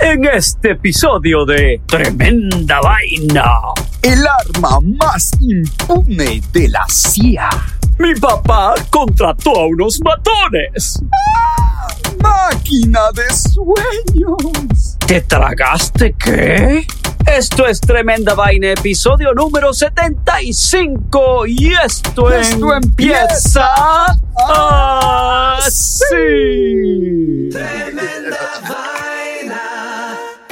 En este episodio de Tremenda Vaina, el arma más impune de la CIA. Mi papá contrató a unos matones. ¡Ah! ¡Máquina de sueños! ¿Te tragaste qué? Esto es Tremenda Vaina, episodio número 75. Y esto, esto empieza así. Tremenda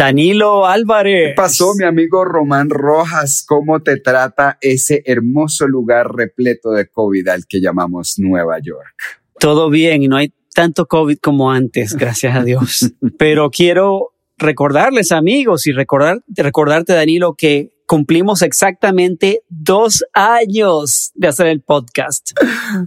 Danilo Álvarez. ¿Qué pasó, mi amigo Román Rojas? ¿Cómo te trata ese hermoso lugar repleto de COVID al que llamamos Nueva York? Todo bien y no hay tanto COVID como antes, gracias a Dios. Pero quiero recordarles, amigos, y recordar, recordarte, Danilo, que cumplimos exactamente dos años de hacer el podcast.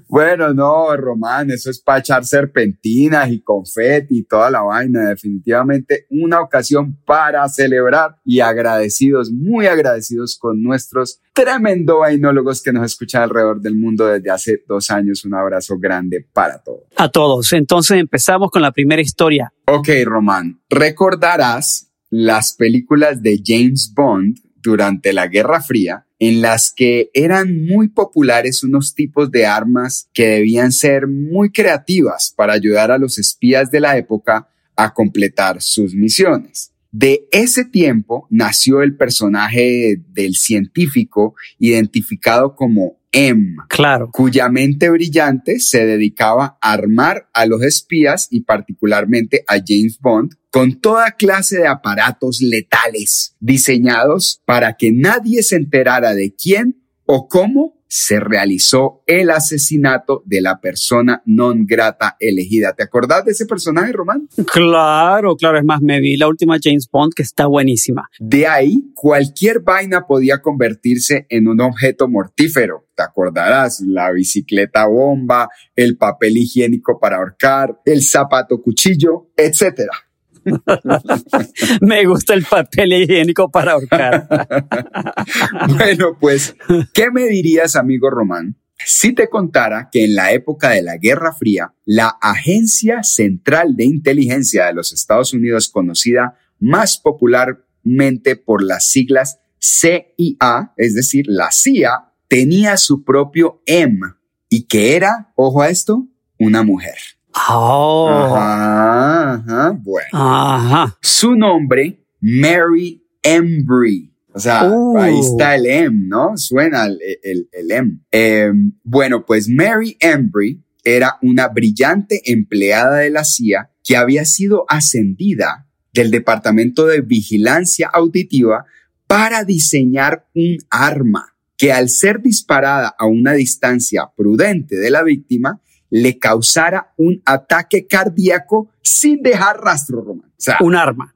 Bueno, no, Román, eso es para echar serpentinas y confeti y toda la vaina. Definitivamente una ocasión para celebrar y agradecidos, muy agradecidos con nuestros tremendo vainólogos que nos escuchan alrededor del mundo desde hace dos años. Un abrazo grande para todos. A todos. Entonces empezamos con la primera historia. Ok, Román, recordarás las películas de James Bond durante la Guerra Fría, en las que eran muy populares unos tipos de armas que debían ser muy creativas para ayudar a los espías de la época a completar sus misiones. De ese tiempo nació el personaje del científico identificado como M, claro. cuya mente brillante se dedicaba a armar a los espías y particularmente a James Bond con toda clase de aparatos letales diseñados para que nadie se enterara de quién o cómo se realizó el asesinato de la persona non grata elegida. ¿Te acordás de ese personaje, Román? Claro, claro. Es más, me vi la última James Bond que está buenísima. De ahí, cualquier vaina podía convertirse en un objeto mortífero. Te acordarás, la bicicleta bomba, el papel higiénico para ahorcar, el zapato cuchillo, etcétera. Me gusta el papel higiénico para ahorcar. bueno, pues, ¿qué me dirías, amigo Román? Si te contara que en la época de la Guerra Fría, la Agencia Central de Inteligencia de los Estados Unidos, conocida más popularmente por las siglas CIA, es decir, la CIA, tenía su propio M y que era, ojo a esto, una mujer. Oh. Ajá, ajá, bueno. Ajá. Su nombre, Mary Embry. O sea, Uh. ahí está el M, ¿no? Suena el, el, el M. Eh, bueno, pues Mary Embry era una brillante empleada de la CIA que había sido ascendida del Departamento de Vigilancia Auditiva para diseñar un arma que al ser disparada a una distancia prudente de la víctima, le causara un ataque cardíaco sin dejar rastro, Román. O sea, Un arma.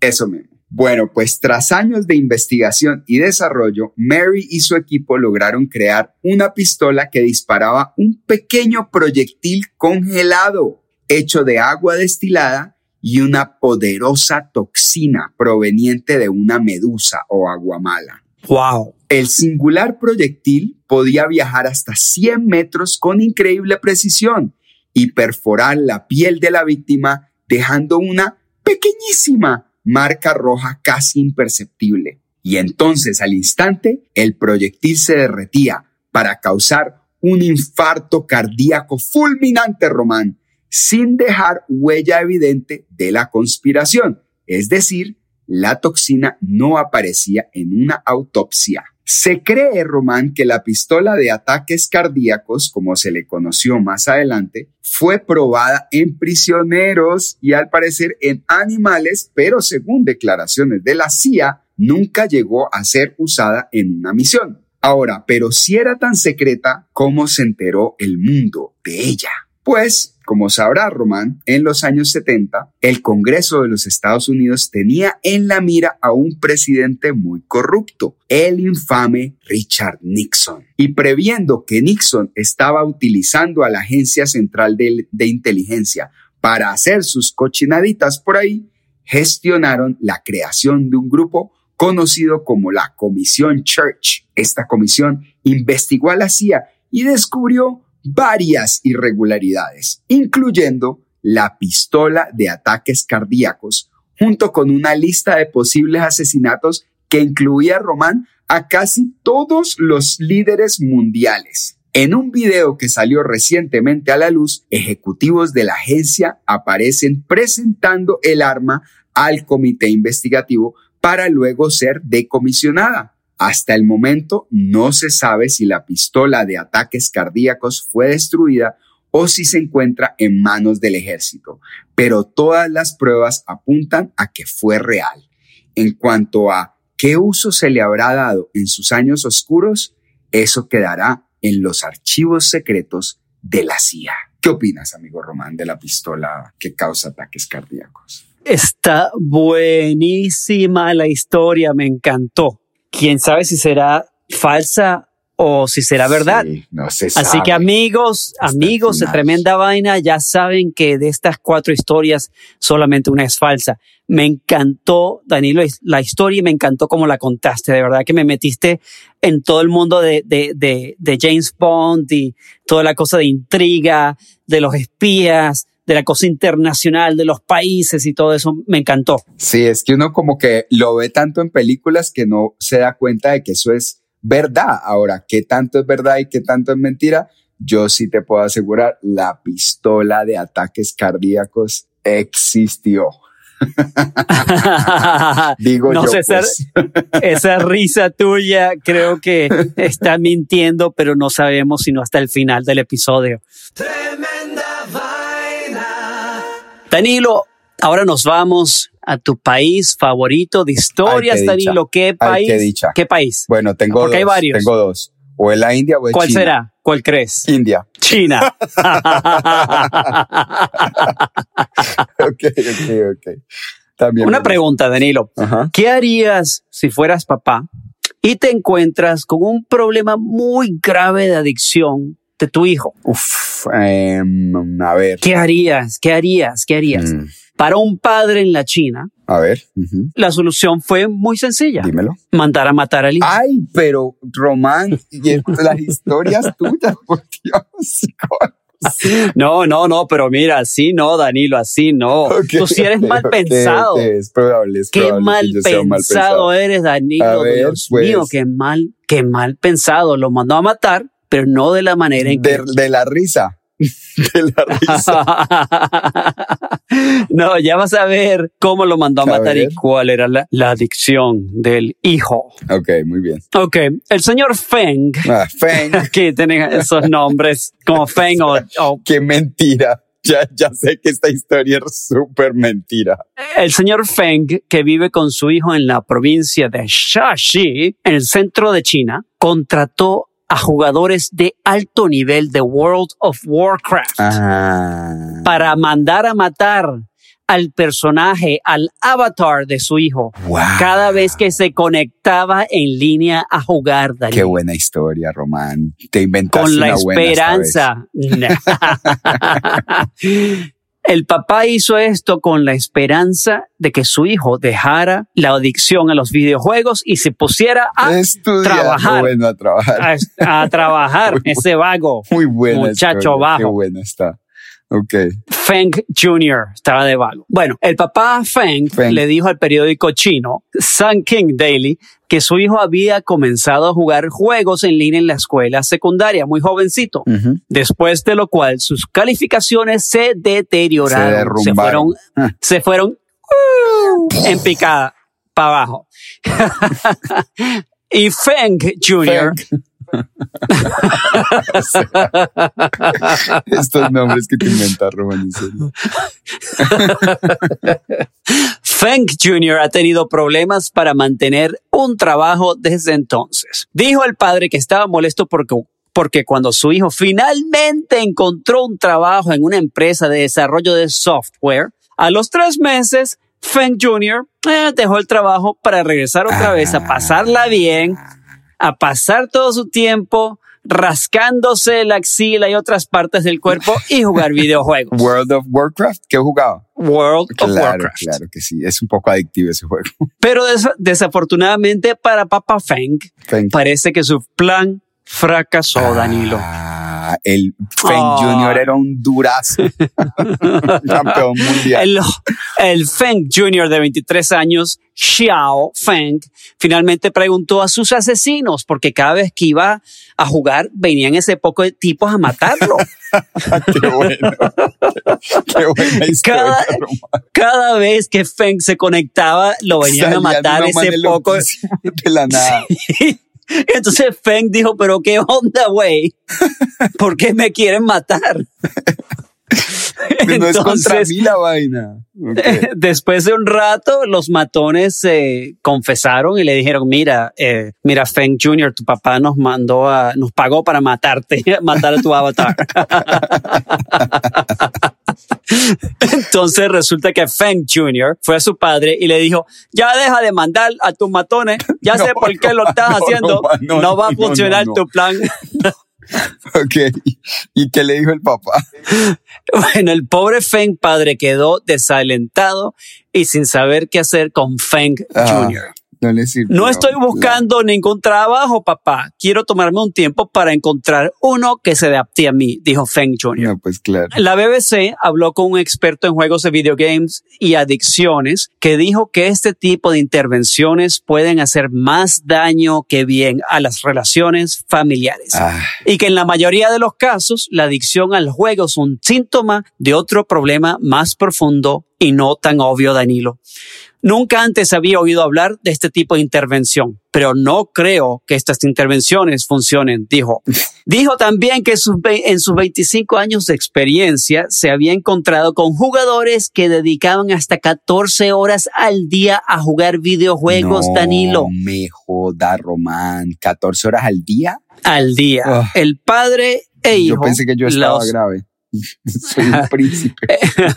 eso mismo. Bueno, pues tras años de investigación y desarrollo, Mary y su equipo lograron crear una pistola que disparaba un pequeño proyectil congelado hecho de agua destilada y una poderosa toxina proveniente de una medusa o aguamala. Wow. El singular proyectil podía viajar hasta 100 metros con increíble precisión y perforar la piel de la víctima dejando una pequeñísima marca roja casi imperceptible. Y entonces al instante el proyectil se derretía para causar un infarto cardíaco fulminante, Román, sin dejar huella evidente de la conspiración. Es decir, la toxina no aparecía en una autopsia. Se cree, Román, que la pistola de ataques cardíacos, como se le conoció más adelante, fue probada en prisioneros y al parecer en animales, pero según declaraciones de la CIA, nunca llegó a ser usada en una misión. Ahora, pero si era tan secreta, ¿cómo se enteró el mundo de ella? Pues como sabrá Román, en los años 70, el Congreso de los Estados Unidos tenía en la mira a un presidente muy corrupto, el infame Richard Nixon. Y previendo que Nixon estaba utilizando a la Agencia Central de, Inteligencia para hacer sus cochinaditas por ahí, gestionaron la creación de un grupo conocido como la Comisión Church. Esta comisión investigó a la CIA y descubrió varias irregularidades, incluyendo la pistola de ataques cardíacos, junto con una lista de posibles asesinatos que incluía Román a casi todos los líderes mundiales. En un video que salió recientemente a la luz, ejecutivos de la agencia aparecen presentando el arma al comité investigativo para luego ser decomisionada. Hasta el momento no se sabe si la pistola de ataques cardíacos fue destruida o si se encuentra en manos del ejército, pero todas las pruebas apuntan a que fue real. En cuanto a qué uso se le habrá dado en sus años oscuros, eso quedará en los archivos secretos de la CIA. ¿Qué opinas, amigo Román, de la pistola que causa ataques cardíacos? Está buenísima la historia, me encantó quién sabe si será falsa o si será verdad. no se Así que amigos, amigos de Tremenda Vaina, ya saben que de estas cuatro historias solamente una es falsa. Me encantó, Danilo, la historia y me encantó cómo la contaste. De verdad que me metiste en todo el mundo de, de, de, de James Bond y toda la cosa de intriga, de los espías, de la cosa internacional, de los países y todo eso, me encantó. Sí, es que uno como que lo ve tanto en películas que no se da cuenta de que eso es verdad. Ahora, ¿qué tanto es verdad y qué tanto es mentira? Yo sí te puedo asegurar, la pistola de ataques cardíacos existió. Digo no yo, sé, pues. esa risa tuya creo que está mintiendo, pero no sabemos sino hasta el final del episodio. Danilo, ahora nos vamos a tu país favorito de historias, Ay, qué Danilo. ¿Qué Ay, país? qué dicha. ¿Qué país? Bueno, tengo Porque dos. hay varios. Tengo dos. O es la India o es ¿Cuál China. será? ¿Cuál crees? India. China. ok, ok, ok. También Una pregunta, Danilo. Ajá. ¿Qué harías si fueras papá y te encuentras con un problema muy grave de adicción de tu hijo? Uf, em, a ver. ¿Qué harías? ¿Qué harías? ¿Qué harías? Mm, Para un padre en la China, a ver, la solución fue muy sencilla. dímelo. Mandar a matar al hijo. Ay, pero Román, las historias tuyas, por Dios. No, no, no, pero mira, así no, Danilo, así no. Tú sí eres mal pensado. ok, es probable, es Qué probable mal yo sea un mal pensado eres, Danilo. A ver, Dios pues. mío, qué mal, qué mal pensado. Lo mandó a matar, pero no de la manera en que. De, de la risa. De la risa. no, ya vas a ver cómo lo mandó a A matar y cuál era la, la adicción del hijo. Ok, muy bien. Ok, el señor Feng, Ah, Feng, que tiene esos nombres como Feng o, o qué mentira. Ya, ya sé que esta historia es súper mentira. El señor Feng, que vive con su hijo en la provincia de Shaxi, en el centro de China, contrató a jugadores de alto nivel de World of Warcraft Ah. para mandar a matar al personaje, al avatar de su hijo, Wow. cada vez que se conectaba en línea a jugar, Daniel. Qué buena historia, Román. Te inventaste con la una buena esta vez. El papá hizo esto con la esperanza de que su hijo dejara la adicción a los videojuegos y se pusiera a Estudiar. trabajar. Bueno, a trabajar. A, a trabajar, ese vago. Muy buena. Muchacho historia, bajo. Qué buena está. Ok. Feng Jr. estaba de vago. Bueno, el papá Feng, Feng. le dijo al periódico chino Sun King Daily que su hijo había comenzado a jugar juegos en línea en la escuela secundaria, muy jovencito. Después de lo cual sus calificaciones se deterioraron, Se se fueron, derrumbaron. se fueron uh, en picada para abajo. y Feng Jr. Feng. Estos nombres que te en serio. Feng Jr. ha tenido problemas para mantener un trabajo desde entonces. Dijo el padre que estaba molesto porque, porque cuando su hijo finalmente encontró un trabajo en una empresa de desarrollo de software, a los tres meses, Feng Jr. eh, dejó el trabajo para regresar otra vez a pasarla bien, a pasar todo su tiempo rascándose la axila y otras partes del cuerpo y jugar videojuegos. World of Warcraft, ¿qué jugaba? World of Claro, Warcraft. claro que sí. Es un poco adictivo ese juego. Pero des- desafortunadamente para Papa Feng, Feng. parece que su plan fracasó, Danilo. El Feng Ah. Junior era un durazo. Campeón mundial. El, el Feng Jr. de 23 años, Xiao Feng, finalmente preguntó a sus asesinos, porque cada vez que iba a jugar venían ese poco de tipos a matarlo. Qué bueno. Qué buena historia. Cada, vez que Feng se conectaba, lo venían a matar ese poco. de la nada. Entonces Feng dijo, pero qué onda, güey. ¿Por qué me quieren matar? Pero no es contra Entonces, mí la vaina. Después de un rato, los matones se confesaron y le dijeron, mira, eh, mira, Feng Jr., tu papá nos mandó a, nos pagó para matarte, matar a tu avatar. Entonces resulta que Feng Jr. fue a su padre y le dijo, ya deja de mandar a tus matones, ya sé por qué lo estás no, haciendo, no, no, va a funcionar tu plan. Ok. ¿Y qué le dijo el papá? Bueno, el pobre Feng padre quedó desalentado y sin saber qué hacer con Feng Ah, Jr. No le sirvió. No estoy buscando ningún trabajo, papá. Quiero tomarme un tiempo para encontrar uno que se adapte a mí, dijo Feng Jr. No, pues claro. La BBC habló con un experto en juegos de videogames y adicciones que dijo que este tipo de intervenciones pueden hacer más daño que bien a las relaciones familiares. Ah, Y que en la mayoría de los casos la adicción al juego es un síntoma de otro problema más profundo y no tan obvio, Danilo. Nunca antes había oído hablar de este tipo de intervención, pero no creo que estas intervenciones funcionen, dijo. Dijo también que en sus 25 años de experiencia se había encontrado con jugadores que dedicaban hasta 14 horas al día a jugar videojuegos, no Danilo. me joda, Román. 14 horas al día. Al día. Ah. El padre e hijo. Yo pensé que yo estaba los- grave. Soy un príncipe.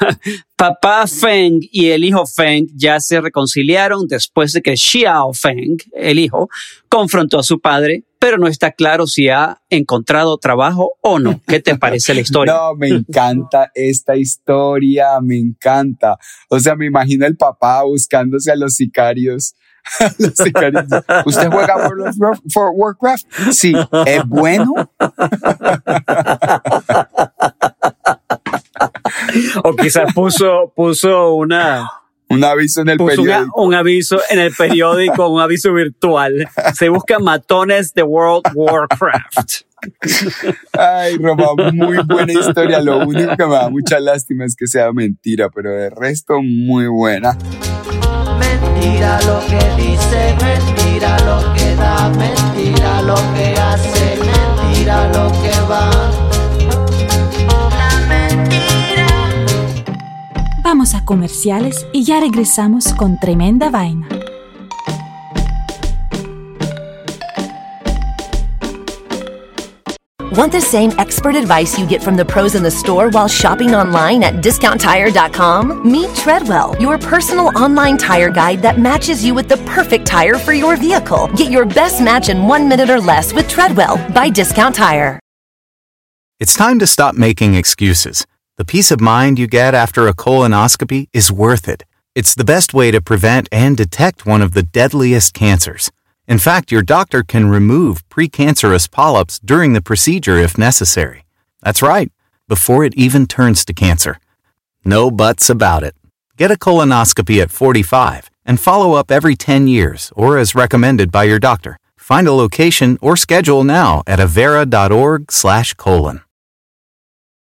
Papá Feng y el hijo Feng ya se reconciliaron después de que Xiao Feng, el hijo, confrontó a su padre, pero no está claro si ha encontrado trabajo o no. ¿Qué te parece la historia? No, me encanta esta historia, me encanta. O sea, me imagino el papá buscándose a los sicarios. A los sicarios. ¿Usted juega World of for Warcraft? Sí. ¿Es bueno? O quizás puso, puso una, Un aviso en el puso una- periódico. un aviso en el periódico, un aviso virtual. Se busca matones de World Warcraft. Ay, Roma, muy buena historia. Lo único que me da mucha lástima es que sea mentira, pero de resto muy buena. Mentira lo que dice, mentira lo que da, mentira lo que hace, mentira lo que va. Vamos a comerciales y ya regresamos con tremenda vaina. Want the same expert advice you get from the pros in the store while shopping online at discounttire.com? Meet Treadwell, your personal online tire guide that matches you with the perfect tire for your vehicle. Get your best match in one minute or less with Treadwell by Discount Tire. It's time to stop making excuses The peace of mind you get after a colonoscopy is worth it. It's the best way to prevent and detect one of the deadliest cancers. In fact, your doctor can remove precancerous polyps during the procedure if necessary. That's right, before it even turns to cancer. No buts about it. Get a colonoscopy at 45 and follow up every 10 years or as recommended by your doctor. Find a location or schedule now at avera.org/colon.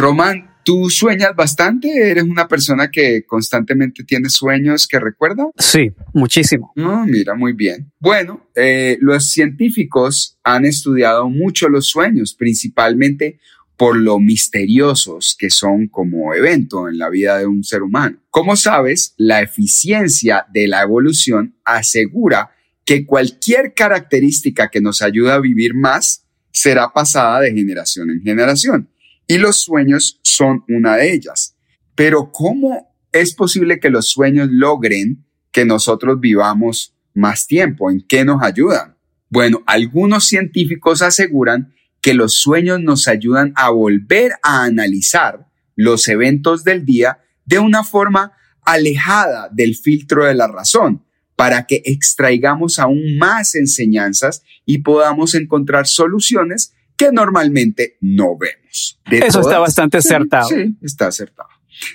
Román, ¿tú sueñas bastante? ¿Eres una persona que constantemente tiene sueños que recuerda? Sí, muchísimo. No, mira, muy bien. Bueno, eh, los científicos han estudiado mucho los sueños, principalmente por lo misteriosos que son como evento en la vida de un ser humano. Como sabes, la eficiencia de la evolución asegura que cualquier característica que nos ayuda a vivir más será pasada de generación en generación. Y los sueños son una de ellas. Pero ¿cómo es posible que los sueños logren que nosotros vivamos más tiempo? ¿En qué nos ayudan? Bueno, algunos científicos aseguran que los sueños nos ayudan a volver a analizar los eventos del día de una forma alejada del filtro de la razón, para que extraigamos aún más enseñanzas y podamos encontrar soluciones que normalmente no vemos. De Eso está todas- bastante Sí, acertado. Sí, está acertado.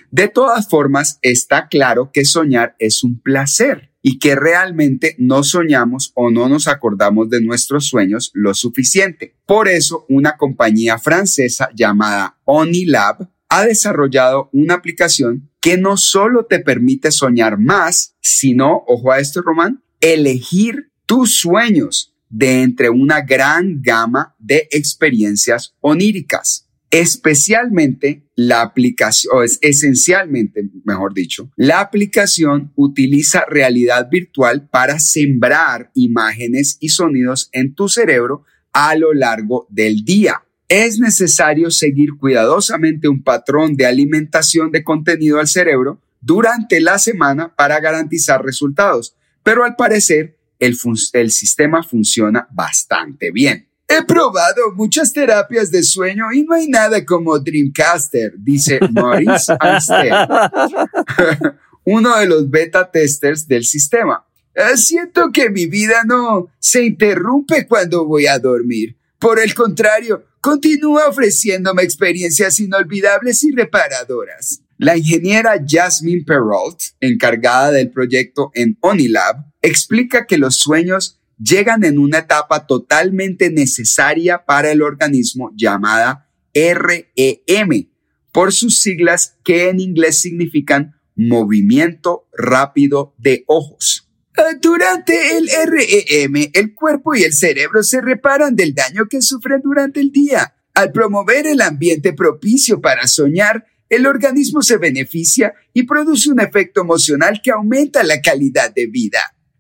De todas formas, está claro que soñar es un placer y que realmente no soñamos o no nos acordamos de nuestros sueños lo suficiente. Por eso, una compañía francesa llamada Onilab ha desarrollado una aplicación que no solo te permite soñar más, sino, ojo a esto, Román, elegir tus sueños de entre una gran gama de experiencias oníricas. Especialmente la aplicación, o es esencialmente, mejor dicho, la aplicación utiliza realidad virtual para sembrar imágenes y sonidos en tu cerebro a lo largo del día. Es necesario seguir cuidadosamente un patrón de alimentación de contenido al cerebro durante la semana para garantizar resultados, pero al parecer el, el sistema funciona bastante bien. He probado muchas terapias de sueño y no hay nada como Dreamcaster, dice Maurice Anster, uno de los beta testers del sistema. "Eh, Siento que mi vida no se interrumpe cuando voy a dormir. Por el contrario, continúa ofreciéndome experiencias inolvidables y reparadoras. La ingeniera Jasmine Perrault, encargada del proyecto en Onilab, explica que los sueños llegan en una etapa totalmente necesaria para el organismo llamada REM, por sus siglas que en inglés significan movimiento rápido de ojos. Eh, Durante el REM, el cuerpo y el cerebro se reparan del daño que sufren durante el día. Al promover el ambiente propicio para soñar, el organismo se beneficia y produce un efecto emocional que aumenta la calidad de vida.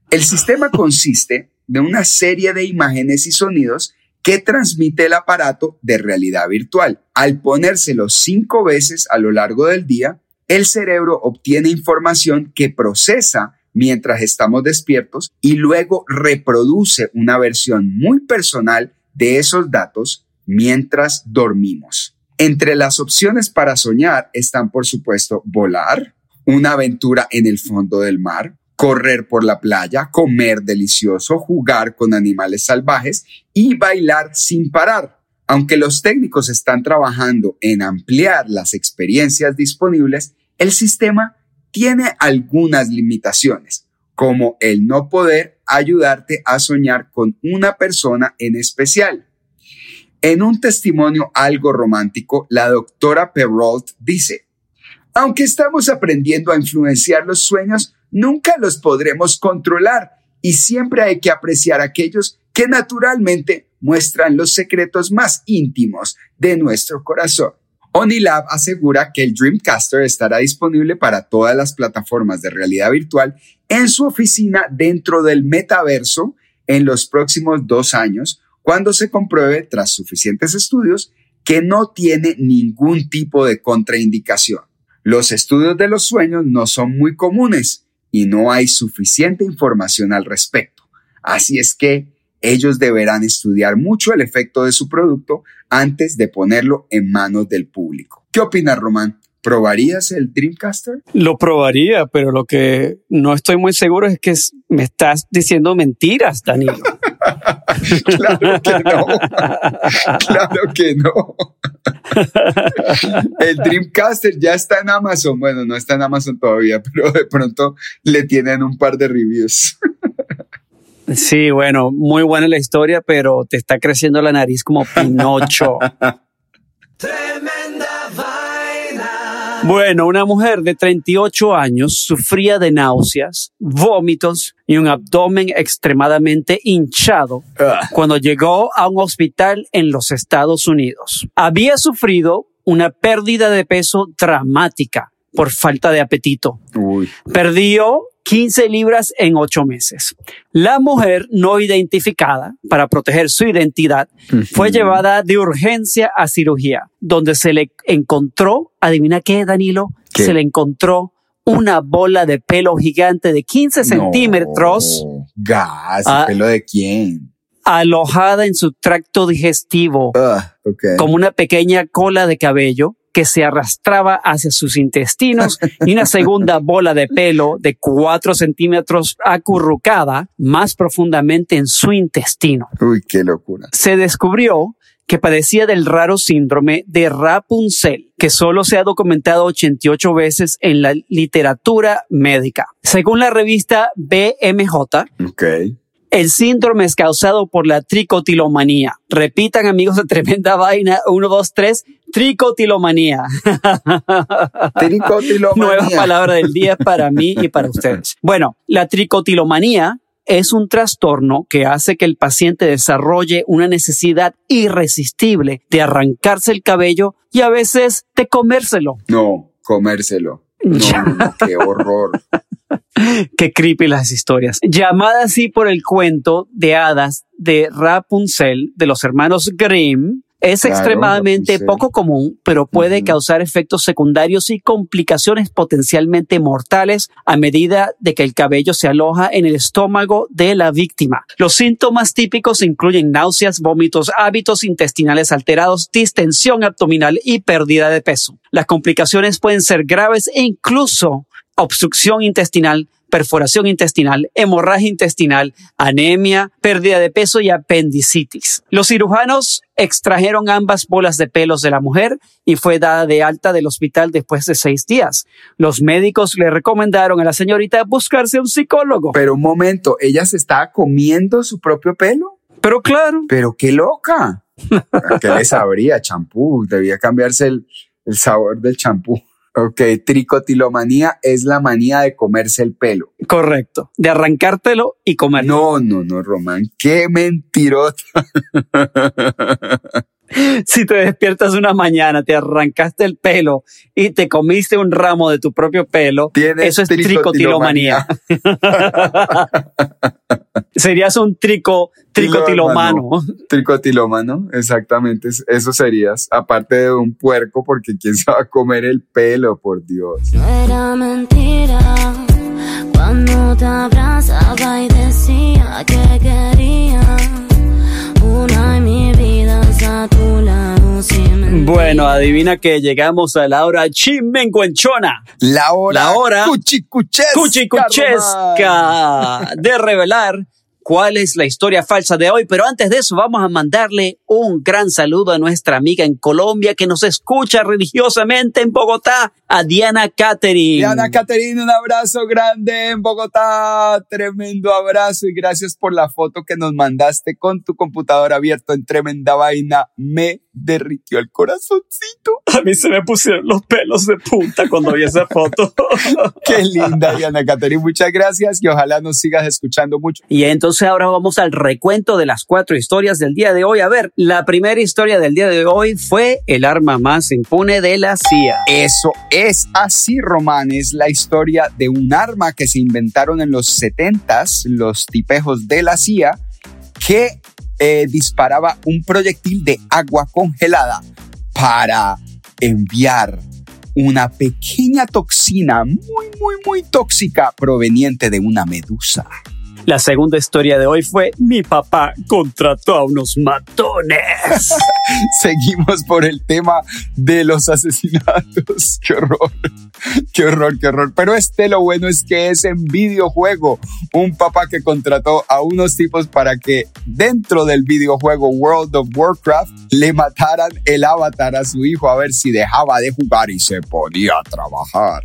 El sistema consiste de una serie de imágenes y sonidos que transmite el aparato de realidad virtual. Al ponérselo cinco veces a lo largo del día, el cerebro obtiene información que procesa mientras estamos despiertos y luego reproduce una versión muy personal de esos datos mientras dormimos. Entre las opciones para soñar están, por supuesto, volar, una aventura en el fondo del mar, correr por la playa, comer delicioso, jugar con animales salvajes y bailar sin parar. Aunque los técnicos están trabajando en ampliar las experiencias disponibles, el sistema tiene algunas limitaciones, como el no poder ayudarte a soñar con una persona en especial. En un testimonio algo romántico, la doctora Perrault dice, aunque estamos aprendiendo a influenciar los sueños, nunca los podremos controlar y siempre hay que apreciar aquellos que naturalmente muestran los secretos más íntimos de nuestro corazón. Onilab asegura que el Dreamcaster estará disponible para todas las plataformas de realidad virtual en su oficina dentro del metaverso en los próximos dos años, cuando se compruebe, tras suficientes estudios, que no tiene ningún tipo de contraindicación. Los estudios de los sueños no son muy comunes y no hay suficiente información al respecto. Así es que ellos deberán estudiar mucho el efecto de su producto antes de ponerlo en manos del público. ¿Qué opinas, Román? ¿Probarías el Dreamcaster? Lo probaría, pero lo que no estoy muy seguro es que me estás diciendo mentiras, Danilo. claro que no. claro que no. El Dreamcaster ya está en Amazon. Bueno, no está en Amazon todavía, pero de pronto le tienen un par de reviews. Sí, bueno, muy buena la historia, pero te está creciendo la nariz como Pinocho. Bueno, una mujer de 38 años sufría de náuseas, vómitos y un abdomen extremadamente hinchado cuando llegó a un hospital en los Estados Unidos. Había sufrido una pérdida de peso dramática por falta de apetito. Uy. Perdió 15 libras en 8 meses. La mujer no identificada, para proteger su identidad, fue llevada de urgencia a cirugía, donde se le encontró, adivina qué, Danilo, ¿Qué? se le encontró una bola de pelo gigante de 15 centímetros. Gas, Ah. ¿pelo de quién? alojada en su tracto digestivo, Ah, ok. como una pequeña cola de cabello que se arrastraba hacia sus intestinos y una segunda bola de pelo de 4 centímetros acurrucada más profundamente en su intestino. Uy, qué locura. Se descubrió que padecía del raro síndrome de Rapunzel, que solo se ha documentado 88 veces en la literatura médica. Según la revista BMJ, Ok. El síndrome es causado por la tricotilomanía. Repitan, amigos de Tremenda Vaina, uno, dos, tres, tricotilomanía. Tricotilomanía. Nueva palabra del día para mí y para ustedes. Bueno, la tricotilomanía es un trastorno que hace que el paciente desarrolle una necesidad irresistible de arrancarse el cabello y a veces de comérselo. No, comérselo. No, no, qué horror. Qué creepy las historias. Llamada así por el cuento de hadas de Rapunzel de los hermanos Grimm, es Claro, extremadamente poco común, pero puede causar efectos secundarios y complicaciones potencialmente mortales a medida de que el cabello se aloja en el estómago de la víctima. Los síntomas típicos incluyen náuseas, vómitos, hábitos intestinales alterados, distensión abdominal y pérdida de peso. Las complicaciones pueden ser graves e incluso obstrucción intestinal, perforación intestinal, hemorragia intestinal, anemia, pérdida de peso y apendicitis. Los cirujanos extrajeron ambas bolas de pelos de la mujer y fue dada de alta del hospital después de seis días. Los médicos le recomendaron a la señorita buscarse un psicólogo. Pero un momento, ¿ella se estaba comiendo su propio pelo? Pero claro, Pero qué loca. ¿Qué le sabría? Champú. Debía cambiarse el, el sabor del champú. Ok, tricotilomanía es la manía de comerse el pelo. correcto, de arrancártelo y comerlo. No, no, no, Román. Qué mentirota. Si te despiertas una mañana, te arrancaste el pelo y te comiste un ramo de tu propio pelo, eso es tricotilomanía. tricotilomanía. Serías un trico, tricotilomano. Tricotilómano, exactamente. es- Eso serías. Aparte de un puerco, porque quién se va a comer el pelo, por Dios. No era mentira cuando te abrazaba y decía que quería una y mi vida a tu lado Bueno, adivina que llegamos a la hora chimenguenchona. La hora, La hora cuchicuchesca. cuchicuchesca de revelar cuál es la historia falsa de hoy. Pero antes de eso, vamos a mandarle un gran saludo a nuestra amiga en Colombia que nos escucha religiosamente en Bogotá, a Diana Catherine. Diana Caterina, un abrazo grande en Bogotá. Tremendo abrazo y gracias por la foto que nos mandaste con tu computador abierto en tremenda vaina. Me derritió el corazoncito. A mí se me pusieron los pelos de punta cuando vi esa foto. Qué linda, Diana Caterina. Muchas gracias y ojalá nos sigas escuchando mucho. Y entonces ahora vamos al recuento de las cuatro historias del día de hoy. A ver, la primera historia del día de hoy fue el arma más impune de la CIA. Eso es así, Román. Es la historia de un arma que se inventaron en los 70s, los tipejos de la CIA, que eh, disparaba un proyectil de agua congelada para enviar una pequeña toxina muy, muy, muy tóxica proveniente de una medusa. La segunda historia de hoy fue mi papá contrató a unos matones. Seguimos por el tema de los asesinatos. Qué horror, qué horror, qué horror. Pero este lo bueno es que es en videojuego. Un papá que contrató a unos tipos para que dentro del videojuego World of Warcraft le mataran el avatar a su hijo a ver si dejaba de jugar y se ponía a trabajar.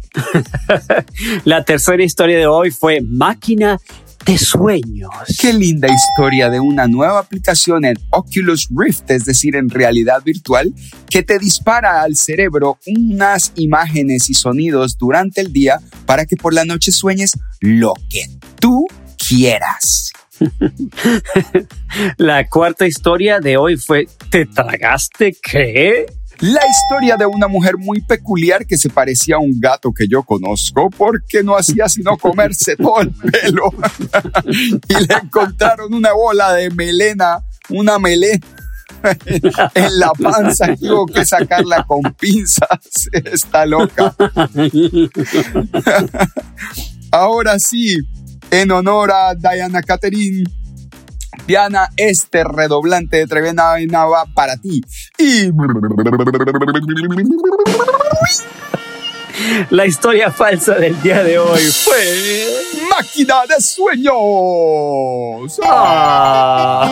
La tercera historia de hoy fue máquina de sueños. Qué linda historia de una nueva aplicación en Oculus Rift, es decir, en realidad virtual, que te dispara al cerebro unas imágenes y sonidos durante el día para que por la noche sueñes lo que tú quieras. La cuarta historia de hoy fue ¿Te tragaste qué? La historia de una mujer muy peculiar que se parecía a un gato que yo conozco porque no hacía sino comerse todo el pelo. y le encontraron una bola de melena, una melena en la panza. Tuvo que sacarla con pinzas. Está loca. Ahora sí, en honor a Diana Catherine. Diana, este redoblante de tremenda vaina va para ti. Y La historia falsa del día de hoy fue... máquina de sueños. Ah.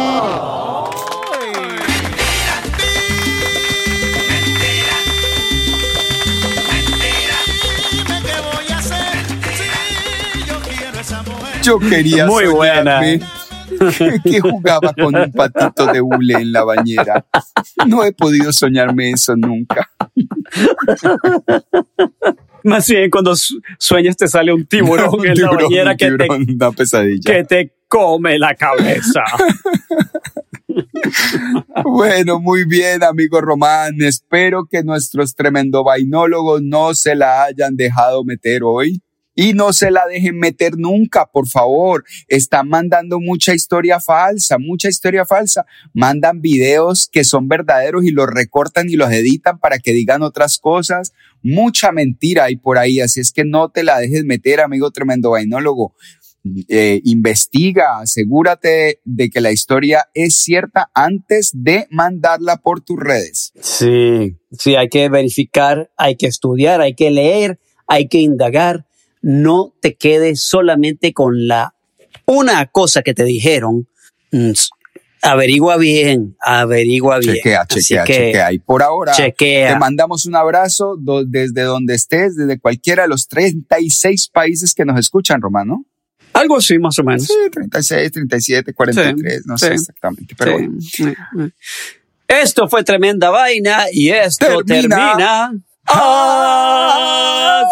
Yo quería Muy buena. que, jugaba con un patito de hule en la bañera. No he podido soñarme eso nunca. Más bien cuando su- sueñas te sale un tiburón Un en la bañera que te, una pesadilla. que te come la cabeza. Bueno, muy bien, amigo Román. Espero que nuestros tremendo vainólogos no se la hayan dejado meter hoy. Y no se la dejen meter nunca, por favor. Están mandando mucha historia falsa, mucha historia falsa. Mandan videos que son verdaderos y los recortan y los editan para que digan otras cosas. Mucha mentira hay por ahí, así es que no te la dejes meter, amigo tremendo vainólogo. Eh, investiga, asegúrate de que la historia es cierta antes de mandarla por tus redes. Sí, sí, hay que verificar, hay que estudiar, hay que leer, hay que indagar. No te quedes solamente con la una cosa que te dijeron. Mm, Averigua bien, averigua bien. Chequea, chequea, que chequea. Y por ahora, chequea. te mandamos un abrazo do- desde donde estés, desde cualquiera de los 36 países que nos escuchan, Romano. Algo así, más o menos. Sí, 36, 37, 43, no sé sí, exactamente. Pero Sí, bueno. sí, sí. Esto fue tremenda vaina y esto Termina. termina. Así.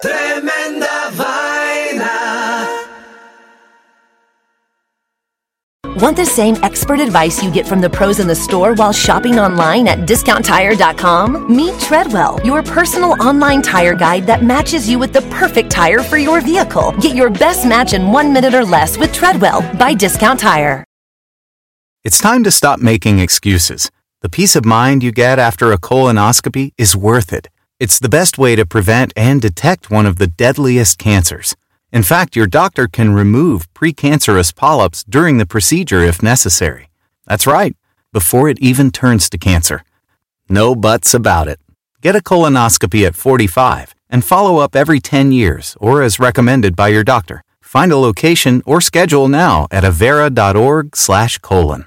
Tremenda vaina. Want the same expert advice you get from the pros in the store while shopping online at discounttire.com? Meet Treadwell, your personal online tire guide that matches you with the perfect tire for your vehicle. Get your best match in one minute or less with Treadwell by Discount Tire. It's time to stop making excuses. The peace of mind you get after a colonoscopy is worth it. It's the best way to prevent and detect one of the deadliest cancers. In fact, your doctor can remove precancerous polyps during the procedure if necessary. That's right, before it even turns to cancer. No buts about it. Get a colonoscopy at 45 and follow up every 10 years or as recommended by your doctor. Find a location or schedule now at avera.org/colon.